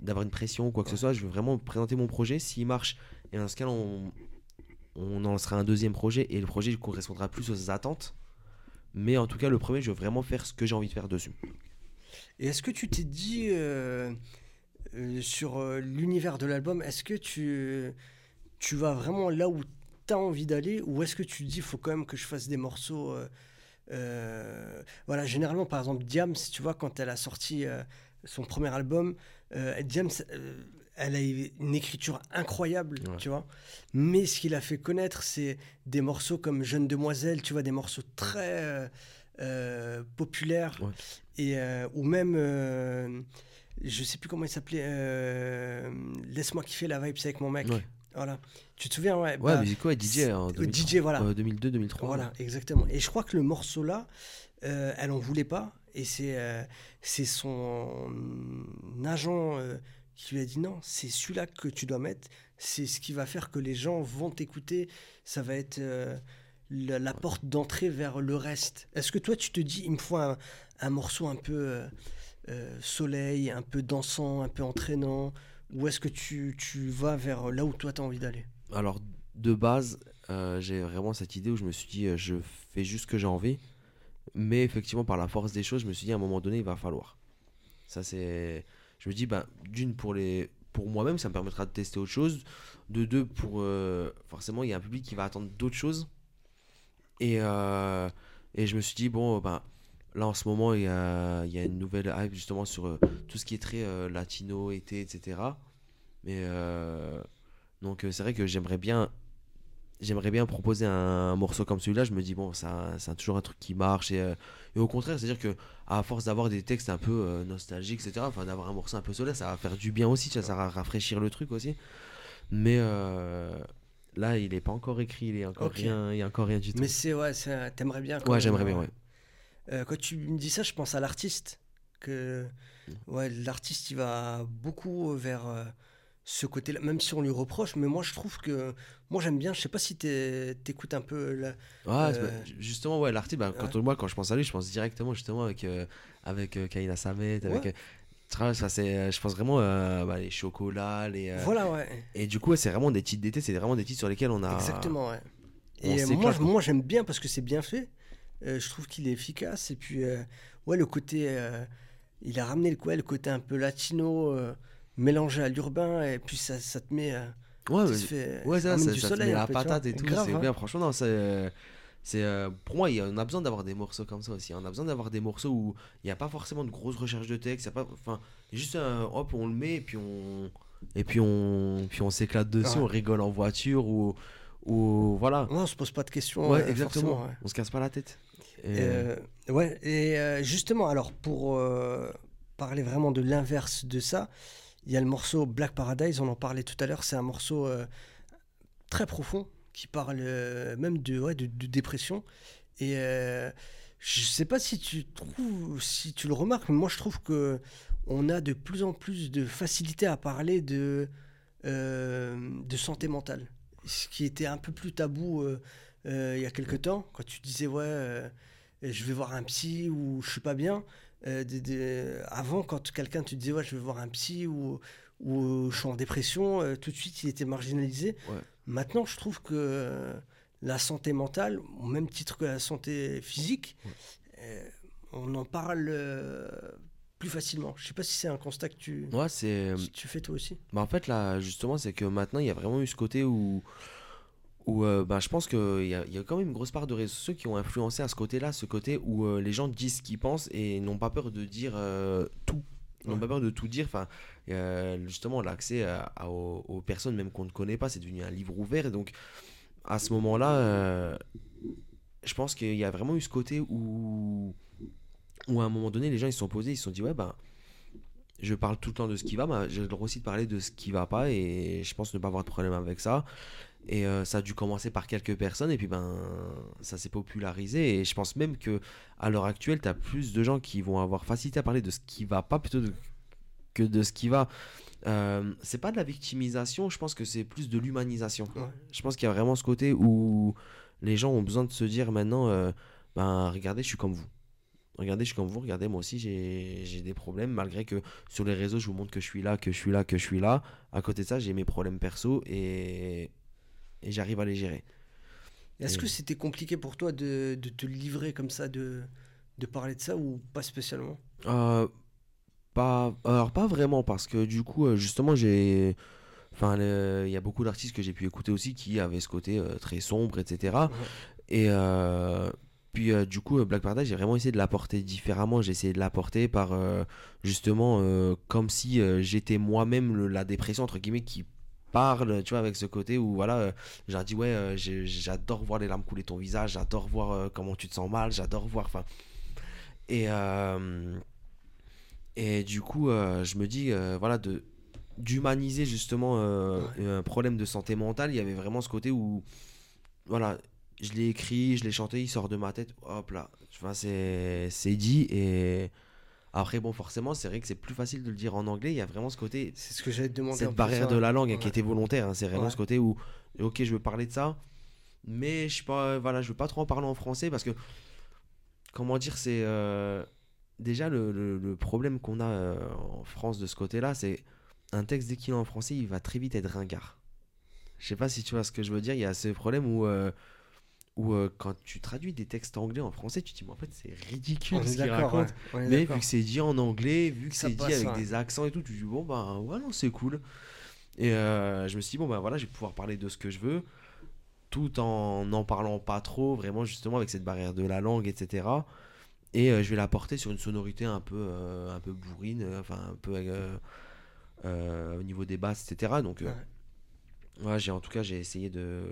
d'avoir une pression ou quoi que ce soit. Je veux vraiment présenter mon projet. S'il marche, et dans ce cas, on, on en lancera un deuxième projet et le projet correspondra plus aux attentes. Mais en tout cas, le premier, je veux vraiment faire ce que j'ai envie de faire dessus. Et est-ce que tu t'es dit euh, euh, sur euh, l'univers de l'album, est-ce que tu, tu vas vraiment là où tu as envie d'aller ou est-ce que tu dis, faut quand même que je fasse des morceaux Voilà, généralement, par exemple, Diams, tu vois, quand elle a sorti son premier album, Diams elle a une écriture incroyable, tu vois. Mais ce qu'il a fait connaître, c'est des morceaux comme Jeune Demoiselle, tu vois, des morceaux très euh, euh, populaires. Et, euh, ou même, je sais plus comment il s'appelait, Laisse-moi kiffer la vibe avec mon mec. Voilà. Tu te souviens Ouais, ouais bah, mais quoi, DJ en DJ, voilà. 2002-2003. Voilà, exactement. Et je crois que le morceau-là, elle en voulait pas. Et c'est c'est son agent qui lui a dit non, c'est celui-là que tu dois mettre, c'est ce qui va faire que les gens vont t'écouter, ça va être euh, la, porte d'entrée vers le reste. Est-ce que toi tu te dis, il me faut un, morceau un peu euh, euh, soleil, un peu dansant, un peu entraînant, ou est-ce que tu, tu, vas vers là où toi tu as envie d'aller? Alors de base, j'ai vraiment cette idée où je me suis dit, je fais juste ce que j'ai envie, mais effectivement par la force des choses, je me suis dit à un moment donné, il va falloir. Ça c'est je me dis, bah, d'une, pour, les, pour moi-même, ça me permettra de tester autre chose. De deux, pour. Euh, forcément, il y a un public qui va attendre d'autres choses. Et, euh, et je me suis dit, bon, bah, là en ce moment, il y a, il y a une nouvelle hype justement sur euh, tout ce qui est très latino, été, etc. Mais. donc, c'est vrai que j'aimerais bien j'aimerais bien proposer un, morceau comme celui-là. Je me dis, bon, c'est toujours un truc qui marche. Et, et au contraire, c'est-à-dire que à force d'avoir des textes un peu euh, nostalgiques, etc., enfin d'avoir un morceau un peu solaire, ça va faire du bien aussi, ça, va rafraîchir le truc aussi. Mais euh, là, il n'est pas encore écrit, il est encore rien, il y a encore rien du tout. Mais c'est ouais, t'aimerais bien. Ouais, j'aimerais bien, ouais. Euh, quand tu me dis ça, je pense à l'artiste. Que mm. ouais, l'artiste, il va beaucoup vers ce côté-là, même si on lui reproche, mais moi je trouve que moi j'aime bien, je sais pas si t'écoutes un peu la, euh, justement ouais l'artiste bah, quand moi quand je pense à lui je pense directement justement avec euh, avec euh, Kaina Samet avec ça c'est je pense vraiment bah, les chocolats les voilà ouais. et du coup c'est vraiment des titres d'été c'est vraiment des titres sur lesquels on a exactement ouais. et moi moi j'aime bien parce que c'est bien fait je trouve qu'il est efficace et puis ouais le côté il a ramené le, le côté un peu latino mélangé à l'urbain et puis ça, ça te met. Euh, ouais, fait, ouais, ça, ça, ça te met la patate et tout. C'est hein. bien, franchement, non, c'est. C'est euh, pour moi, on a besoin d'avoir des morceaux comme ça aussi. On a besoin d'avoir des morceaux où il n'y a pas forcément de grosses recherches de texte. Y a pas, enfin, juste un, hop, on le met et puis on et puis on puis on s'éclate dessus, on rigole en voiture ou ou voilà. on se pose pas de questions. Ouais, exactement. On se casse pas la tête. Ouais, et justement, alors pour parler vraiment de l'inverse de ça, il y a le morceau Black Paradise, on en parlait tout à l'heure, c'est un morceau très profond qui parle même de, ouais, de, dépression. Et je sais pas si tu trouves, si tu le remarques, mais moi je trouve que on a de plus en plus de facilité à parler de, euh, de santé mentale. Ce qui était un peu plus tabou euh, euh, il y a quelques temps, quand tu disais ouais, je vais voir un psy ou je suis pas bien. avant, quand quelqu'un te disait ouais, je vais voir un psy ou, ou je suis en dépression, tout de suite il était marginalisé. Maintenant, je trouve que la santé mentale, au même titre que la santé physique, euh, on en parle euh, plus facilement. Je sais pas si c'est un constat que tu, ouais, c'est... tu fais toi aussi. Bah en fait, là, justement, c'est que maintenant, il y a vraiment eu ce côté où, où euh, bah, je pense qu'il y a, y a quand même une grosse part de réseaux sociaux qui ont influencé à ce côté-là, ce côté où les gens disent ce qu'ils pensent et n'ont pas peur de dire tout. N'ont pas peur de tout dire. Enfin, justement, l'accès aux, aux, personnes même qu'on ne connaît pas, c'est devenu un livre ouvert. Et donc, à ce moment-là, euh, je pense qu'il y a vraiment eu ce côté où, où à un moment donné, les gens ils se sont posés, ils se sont dit ouais ben je parle tout le temps de ce qui va, mais j'ai le droit aussi de parler de ce qui va pas et je pense ne pas avoir de problème avec ça. Et euh, ça a dû commencer par quelques personnes et puis ben ça s'est popularisé et je pense même que à l'heure actuelle, tu as plus de gens qui vont avoir facilité à parler de ce qui va pas plutôt que de ce qui va. Euh, c'est pas de la victimisation, je pense que c'est plus de l'humanisation. Je pense qu'il y a vraiment ce côté où les gens ont besoin de se dire maintenant, euh, ben regardez, je suis comme vous. Regardez, je suis comme vous, regardez, moi aussi j'ai des problèmes, malgré que sur les réseaux, je vous montre que je suis là, que je suis là, que je suis là. À côté de ça, j'ai mes problèmes perso et, et j'arrive à les gérer. Est-ce que c'était compliqué pour toi de, de, te livrer comme ça, de, de parler de ça ou pas spécialement? Euh, pas, alors pas vraiment parce que du coup euh, justement j'ai, enfin il y a beaucoup d'artistes que j'ai pu écouter aussi qui avaient ce côté euh, très sombre etc. Et euh, puis du coup Black Paradise j'ai vraiment essayé de l'apporter différemment. J'ai essayé de l'apporter par justement comme si j'étais moi-même la dépression entre guillemets qui parle, tu vois, avec ce côté où voilà, j'ai dit ouais, j'adore voir les larmes couler ton visage, j'adore voir comment tu te sens mal, j'adore voir, enfin, et et du coup, euh, je me dis, euh, voilà, de d'humaniser justement euh, un problème de santé mentale. Il y avait vraiment ce côté où, voilà, je l'ai écrit, je l'ai chanté, il sort de ma tête, hop là. Enfin, c'est dit. Et après, bon, forcément, c'est vrai que c'est plus facile de le dire en anglais. Il y a vraiment ce côté. C'est ce que j'allais te demander. Cette barrière de la langue qui était volontaire. Hein. c'est vraiment ce côté où, ok, je veux parler de ça, mais je pas, voilà, je veux pas trop en parler en français parce que, comment dire, c'est déjà, le, problème qu'on a euh, en France de ce côté-là, c'est un texte dès qu'il est en français, il va très vite être ringard. Je sais pas si tu vois ce que je veux dire. Il y a ce problème où, euh, où euh, quand tu traduis des textes anglais en français, tu te dis, mais en fait, c'est ridicule ce qu'il raconte. mais vu que c'est dit en anglais, vu que c'est dit avec des accents et tout, tu te dis, bon, bah, ouais, non, c'est cool. Et je me suis dit, bon, bah voilà, je vais pouvoir parler de ce que je veux, tout en n'en parlant pas trop, vraiment, justement, avec cette barrière de la langue, etc et euh, je vais la porter sur une sonorité un peu euh, un peu bourrine euh, enfin un peu au niveau des basses etc donc ouais. j'ai en tout cas j'ai essayé de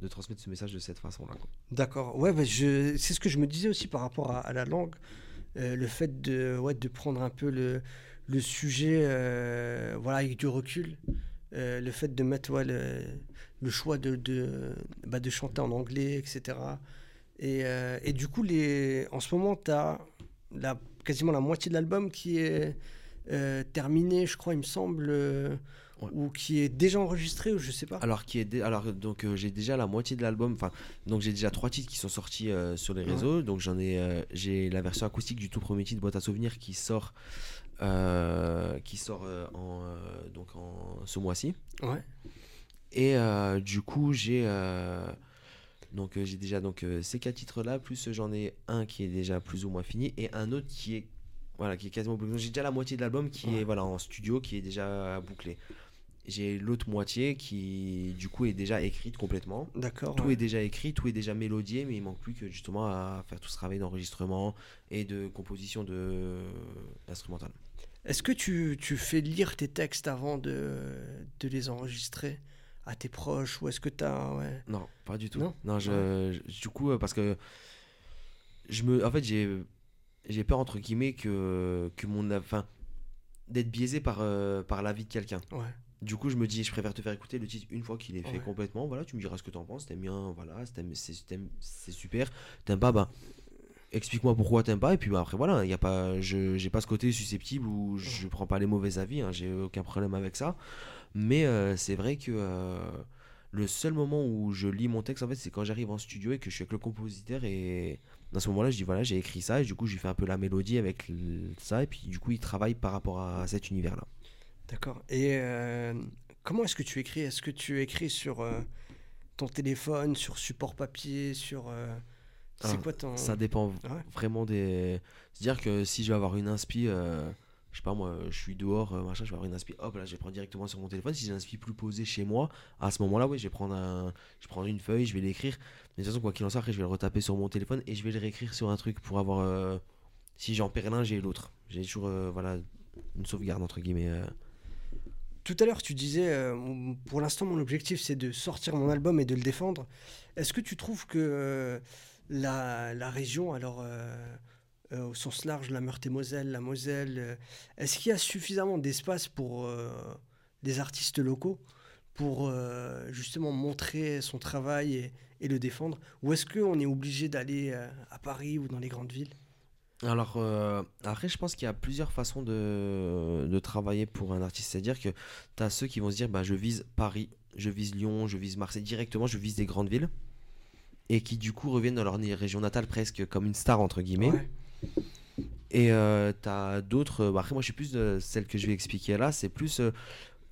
de transmettre ce message de cette façon là d'accord. Ouais bah, c'est ce que je me disais aussi par rapport à, la langue le fait de ouais de prendre un peu le sujet voilà avec du recul le fait de mettre ouais, le, choix de de, bah, de chanter en anglais etc euh, et, du coup, les, en ce moment, tu as la, quasiment la moitié de l'album qui est euh, terminé, je crois, il me semble, euh, ou qui est déjà enregistré, ou je sais pas. Alors, qui est alors donc j'ai déjà la moitié de l'album, enfin, donc j'ai déjà trois titres qui sont sortis sur les réseaux. Donc j'en ai, j'ai la version acoustique du tout premier titre, Boîte à souvenirs, qui sort, qui sort en, donc en ce mois-ci. Ouais. Et du coup, j'ai donc euh, j'ai déjà donc euh, ces quatre titres là, plus j'en ai un qui est déjà plus ou moins fini et un autre qui est voilà qui est quasiment bouclé. J'ai déjà la moitié de l'album qui est voilà en studio qui est déjà bouclé. J'ai l'autre moitié qui du coup est déjà écrite complètement. D'accord. Tout est déjà écrit, tout est déjà mélodié, mais il manque plus que justement à faire tout ce travail d'enregistrement et de composition de instrumentale. Est-ce que tu, tu, fais lire tes textes avant de, de les enregistrer à tes proches ou est-ce que tu as Non, pas du tout. Non, je, du coup, parce que je me, en fait, j'ai, j'ai peur entre guillemets que que mon, enfin, d'être biaisé par euh, par l'avis de quelqu'un. Ouais. Du coup, je me dis, je préfère te faire écouter le titre une fois qu'il est fait Ouais. complètement. Voilà, tu me diras ce que t'en penses. T'aimes bien, voilà, c'est super. T'aimes pas, bah, explique-moi pourquoi t'aimes pas. Et puis bah, après, voilà, y a pas, je j'ai pas ce côté susceptible où je prends pas les mauvais avis. hein, j'ai aucun problème avec ça. Mais euh, c'est vrai que euh, le seul moment où je lis mon texte, en fait, c'est quand j'arrive en studio et que je suis avec le compositeur. Et à ce moment-là, je dis, voilà, j'ai écrit ça. Et du coup, je lui fais un peu la mélodie avec ça. Et puis, du coup, il travaille par rapport à cet univers-là. D'accord. Et euh, comment est-ce que tu écris? Est-ce que tu écris sur euh, ton téléphone, sur support papier, sur... euh, c'est Ah, quoi ton... Ça dépend Ouais. vraiment des. C'est-à-dire que si je vais avoir une inspi, je sais pas moi, je suis dehors, machin, je vais avoir une inspi, hop là, je vais prendre directement sur mon téléphone. Si j'ai une inspi plus posée chez moi, à ce moment-là, oui, je vais prendre un, je prends une feuille, je vais l'écrire. Mais de toute façon, quoi qu'il en soit, après, je vais le retaper sur mon téléphone et je vais le réécrire sur un truc pour avoir. Si j'en perds l'un, j'ai l'autre. J'ai toujours, voilà, une sauvegarde entre guillemets. Tout à l'heure, tu disais, euh, pour l'instant, mon objectif, c'est de sortir mon album et de le défendre. Est-ce que tu trouves que euh, la, région, alors euh, au sens large, la Meurthe-et-Moselle, la Moselle, est-ce qu'il y a suffisamment d'espace pour des artistes locaux pour justement montrer son travail et, et le défendre? Ou est-ce qu'on est obligé d'aller à Paris ou dans les grandes villes? Alors, euh, après, je pense qu'il y a plusieurs façons de, de travailler pour un artiste. C'est-à-dire que tu as ceux qui vont se dire bah, je vise Paris, je vise Lyon, je vise Marseille directement, je vise des grandes villes. Et qui, du coup, reviennent dans leur région natale presque comme une star, entre guillemets. Ouais. Et euh, t'as d'autres. euh, bah, après, moi, je suis plus de celle que je vais expliquer là. C'est plus euh,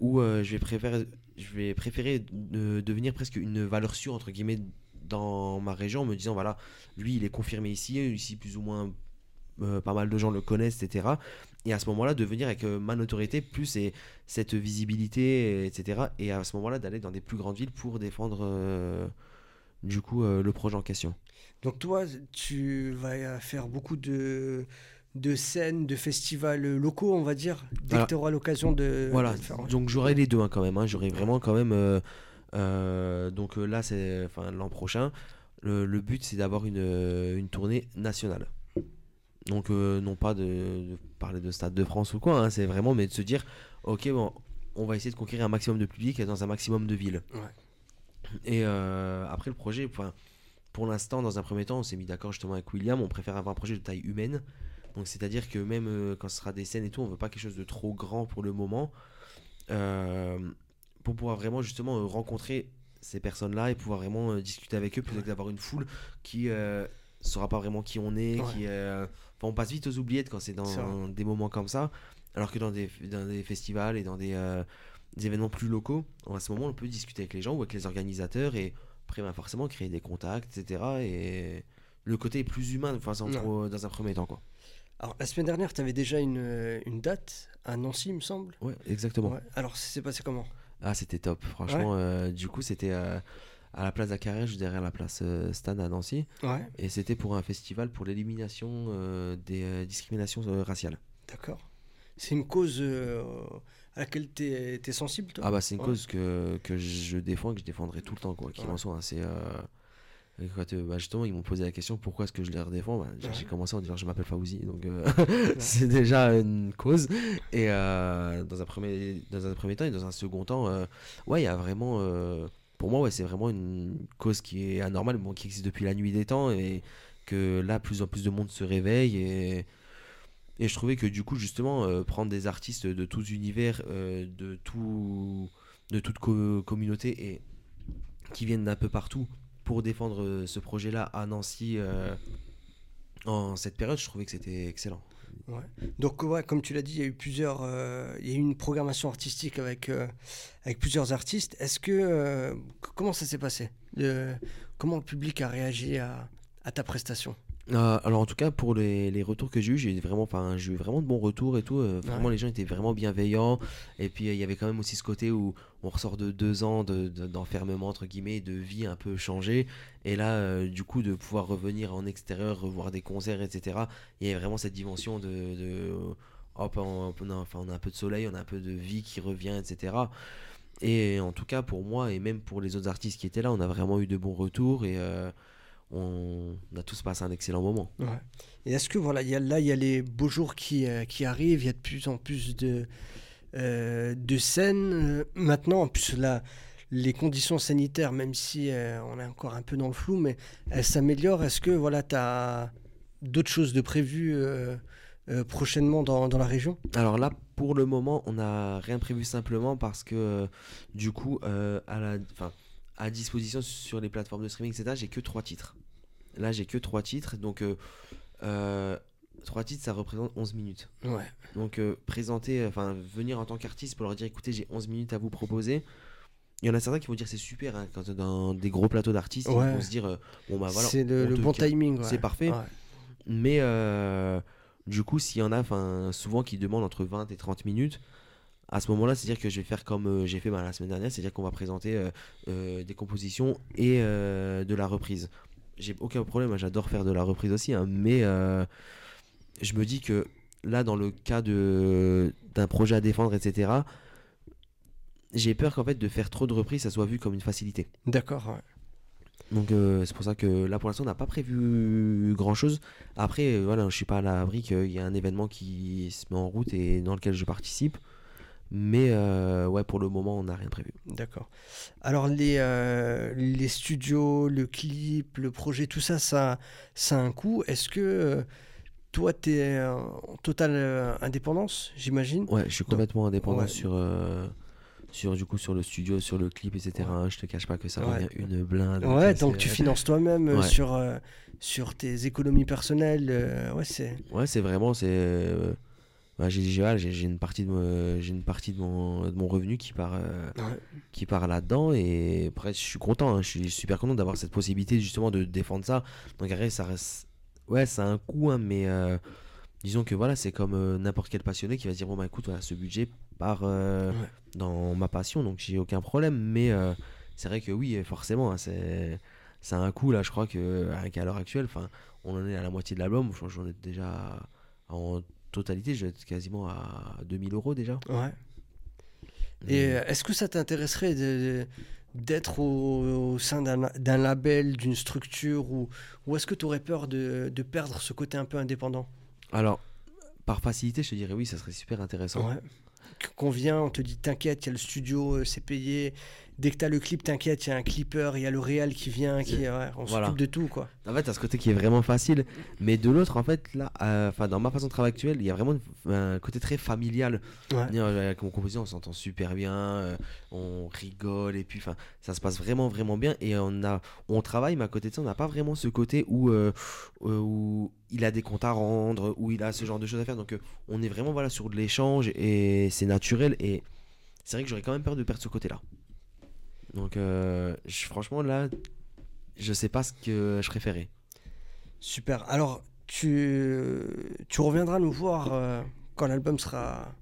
où je vais préférer, je vais préférer de devenir presque une valeur sûre entre guillemets dans ma région, en me disant voilà, lui, il est confirmé ici, ici plus ou moins euh, pas mal de gens le connaissent, etc. Et à ce moment-là, de venir avec euh, ma notoriété plus et cette visibilité, etc. Et à ce moment-là, d'aller dans des plus grandes villes pour défendre euh, du coup le projet en question. Donc toi, tu vas faire beaucoup de, de scènes, de festivals locaux, on va dire, dès Voilà. que tu auras l'occasion de, Voilà, de faire. donc j'aurai les deux hein, quand même. hein. J'aurai vraiment quand même. donc là, c'est l'an prochain. Le, le but, c'est d'avoir une, une tournée nationale. Donc euh, non pas de, de parler de Stade de France ou quoi. hein, c'est vraiment mais de se dire, ok, bon, on va essayer de conquérir un maximum de public dans un maximum de villes. Ouais. Et euh, après le projet, enfin, pour l'instant, dans un premier temps, on s'est mis d'accord justement avec William. On préfère avoir un projet de taille humaine. Donc c'est-à-dire que même euh, quand ce sera des scènes et tout, on veut pas quelque chose de trop grand pour le moment. Euh, pour pouvoir vraiment justement rencontrer ces personnes-là et pouvoir vraiment discuter avec eux plutôt que d'avoir une foule qui saura pas vraiment qui on est. Ouais. Qui, euh, enfin, on passe vite aux oubliettes quand c'est C'est dans des moments comme ça. Alors que dans des, dans des festivals et dans des, euh, des événements plus locaux, à ce moment, on peut discuter avec les gens ou avec les organisateurs et après, bah, forcément, créer des contacts, etc. Et le côté est plus humain enfin, dans un premier temps. Quoi. Alors la semaine dernière, tu avais déjà une, euh, une date à Nancy, il me semble? Ouais, exactement. Ouais. Alors ça s'est passé comment? Ah, c'était top. Franchement, euh, du coup, c'était euh, à la place d'Acarège, juste derrière la place euh, Stan à Nancy. Ouais, Et c'était pour un festival pour l'élimination euh, des euh, discriminations euh, raciales. d'accord. C'est une cause à laquelle tu es, sensible, toi? Ah bah c'est une Ouais. cause que, que je défends et que je défendrai tout le temps, quoi qu'il Ouais. en soit. hein. C'est, quand, bah, justement, ils m'ont posé la question pourquoi est-ce que je les redéfends? Bah, j'ai- commencé en disant je m'appelle Fauzi, donc euh, <laughs> c'est déjà une cause. Et euh, dans, un premier, dans un premier temps et dans un second temps, euh, ouais, il y a vraiment... pour moi, ouais, c'est vraiment une cause qui est anormale, bon, qui existe depuis la nuit des temps et que là, plus en plus de monde se réveille et... Je trouvais que du coup, justement, euh, prendre des artistes de tous univers, euh, de, tout, de toute co- communauté et qui viennent d'un peu partout pour défendre euh, ce projet-là à Nancy en cette période, je trouvais que c'était excellent. Donc, comme tu l'as dit, il y a eu plusieurs. euh, il y a eu une programmation artistique avec, euh, avec plusieurs artistes. Est-ce que. euh, comment ça s'est passé? Comment le public a réagi à ta prestation? Euh, alors en tout cas pour les, les retours que j'ai eu, j'ai eu vraiment, enfin j'ai eu vraiment de bons retours et tout. euh, vraiment Ouais. les gens étaient vraiment bienveillants. Et puis euh, il y avait quand même aussi ce côté où on ressort de deux ans de- de- d'enfermement entre guillemets, de vie un peu changée. Et là du coup de pouvoir revenir en extérieur, revoir des concerts, etc. Il y avait vraiment cette dimension de, de hop, on, on a, enfin, on a un peu de soleil, on a un peu de vie qui revient, etc. Et en tout cas pour moi et même pour les autres artistes qui étaient là, on a vraiment eu de bons retours et on a tous passé un excellent moment. Et est-ce que voilà, y a, là, il y a les beaux jours qui, qui arrivent, il y a de plus en plus de, de scènes. Maintenant, en plus, là, les conditions sanitaires, même si on est encore un peu dans le flou, mais elles s'améliorent. Est-ce que voilà, tu as d'autres choses de prévues euh, prochainement dans, dans, la région? Alors là, pour le moment, on n'a rien prévu simplement parce que euh, du coup, euh, à, la, à disposition sur les plateformes de streaming, etc., j'ai que trois titres. Là, j'ai que trois titres. Donc, trois titres, ça représente 11 minutes. Ouais. Donc, présenter, enfin, venir en tant qu'artiste pour leur dire écoutez, j'ai 11 minutes à vous proposer. Il y en a certains qui vont dire c'est super hein, quand dans des gros plateaux d'artistes, ils vont se dire bon bah voilà. C'est le, bon timing. C'est parfait. Mais du coup, s'il y en a souvent qui demandent entre 20 et 30 minutes, à ce moment-là, c'est-à-dire que je vais faire comme euh, j'ai fait bah, la semaine dernière, c'est-à-dire qu'on va présenter euh, euh, des compositions et de la reprise. J'ai aucun problème, hein, j'adore faire de la reprise aussi, hein, mais je me dis que là, dans le cas d'un projet à défendre, etc., j'ai peur qu'en fait de faire trop de reprises, ça soit vu comme une facilité. D'accord. Donc euh, c'est pour ça que là pour l'instant on n'a pas prévu grand chose. Après euh, voilà, je suis pas à l'abri qu'il y a un événement qui se met en route et dans lequel je participe. Mais euh, ouais, pour le moment, on n'a rien prévu. D'accord. Alors, les, les studios, le clip, le projet, tout ça, ça, ça a un coût. Est-ce que toi, tu es en totale indépendance, j'imagine? Ouais, je suis complètement indépendant sur, sur du coup sur le studio, sur le clip, etc. Je te cache pas que ça revient une blinde. Ouais, donc tu finances toi-même euh, sur, euh, sur tes économies personnelles. Euh, ouais, c'est. Ouais, c'est vraiment c'est. J'ai une partie de j'ai une partie de mon, de mon revenu qui part qui part là-dedans et après je suis content, hein. je suis super content d'avoir cette possibilité justement de défendre ça. Donc après ça reste ouais, ça a un coût hein, mais disons que voilà, c'est comme n'importe quel passionné qui va se dire bon bah écoute, voilà, ce budget part dans ma passion, donc j'ai aucun problème. Mais euh, c'est vrai que oui, forcément, hein, c'est c'est un coût là. Je crois que à l'heure actuelle, enfin, on en est à la moitié de l'album. J'en ai déjà en totalité, je vais être quasiment à 2000 euros déjà. Ouais. Et euh, est-ce que ça t'intéresserait d'être au, sein d'un label, d'une structure, ou, ou est-ce que tu aurais peur de, de, perdre ce côté un peu indépendant? Alors, par facilité, je te dirais oui, ça serait super intéressant. Ouais qu'on vient, on te dit t'inquiète, il y a le studio, euh, c'est payé. Dès que tu as le clip, t'inquiète, il y a un clipper, il y a le réel qui vient, qui, on s'occupe de tout. quoi. En fait, as ce côté qui est vraiment facile. Mais de l'autre, en fait, là, euh, dans ma façon de travailler actuelle, il y a vraiment un côté très familial. Avec mon compositeur, on s'entend super bien, euh, on rigole, et puis ça se passe vraiment, vraiment bien. Et on, a, on travaille, mais à côté de ça, on n'a pas vraiment ce côté où, où il a des comptes à rendre, où il a ce genre de choses à faire. Donc on est vraiment voilà, sur de l'échange et c'est naturel. Et c'est vrai que j'aurais quand même peur de perdre ce côté-là. Donc, euh, franchement, là, je sais pas ce que je préférais. Super. Alors, tu, tu reviendras nous voir euh, quand l'album sera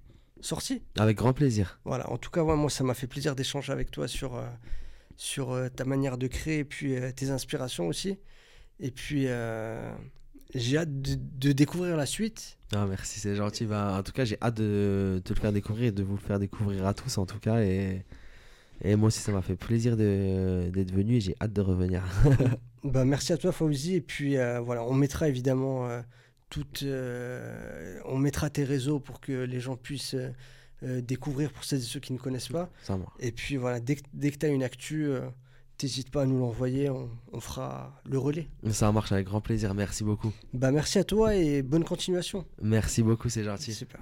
sorti Avec grand plaisir. Voilà. En tout cas, moi, ça m'a fait plaisir d'échanger avec toi sur, euh, sur ta manière de créer et puis tes inspirations aussi. Et puis, j'ai hâte de, découvrir la suite. Ah, merci, c'est gentil. Bah, en tout cas, j'ai hâte de te le faire découvrir et de vous le faire découvrir à tous, en tout cas. Et et moi aussi, ça m'a fait plaisir d'être venu et j'ai hâte de revenir. <laughs> bah, merci à toi, Fauzi. Et puis, euh, voilà, on mettra évidemment euh, euh, on mettra tes réseaux pour que les gens puissent découvrir pour celles et ceux qui ne connaissent pas. Ça et puis, voilà, dès, dès que tu as une actu, n'hésite pas à nous l'envoyer. On, on, fera le relais. Ça marche avec grand plaisir. Merci beaucoup. Bah, merci à toi et bonne continuation. Merci beaucoup, c'est gentil. Super.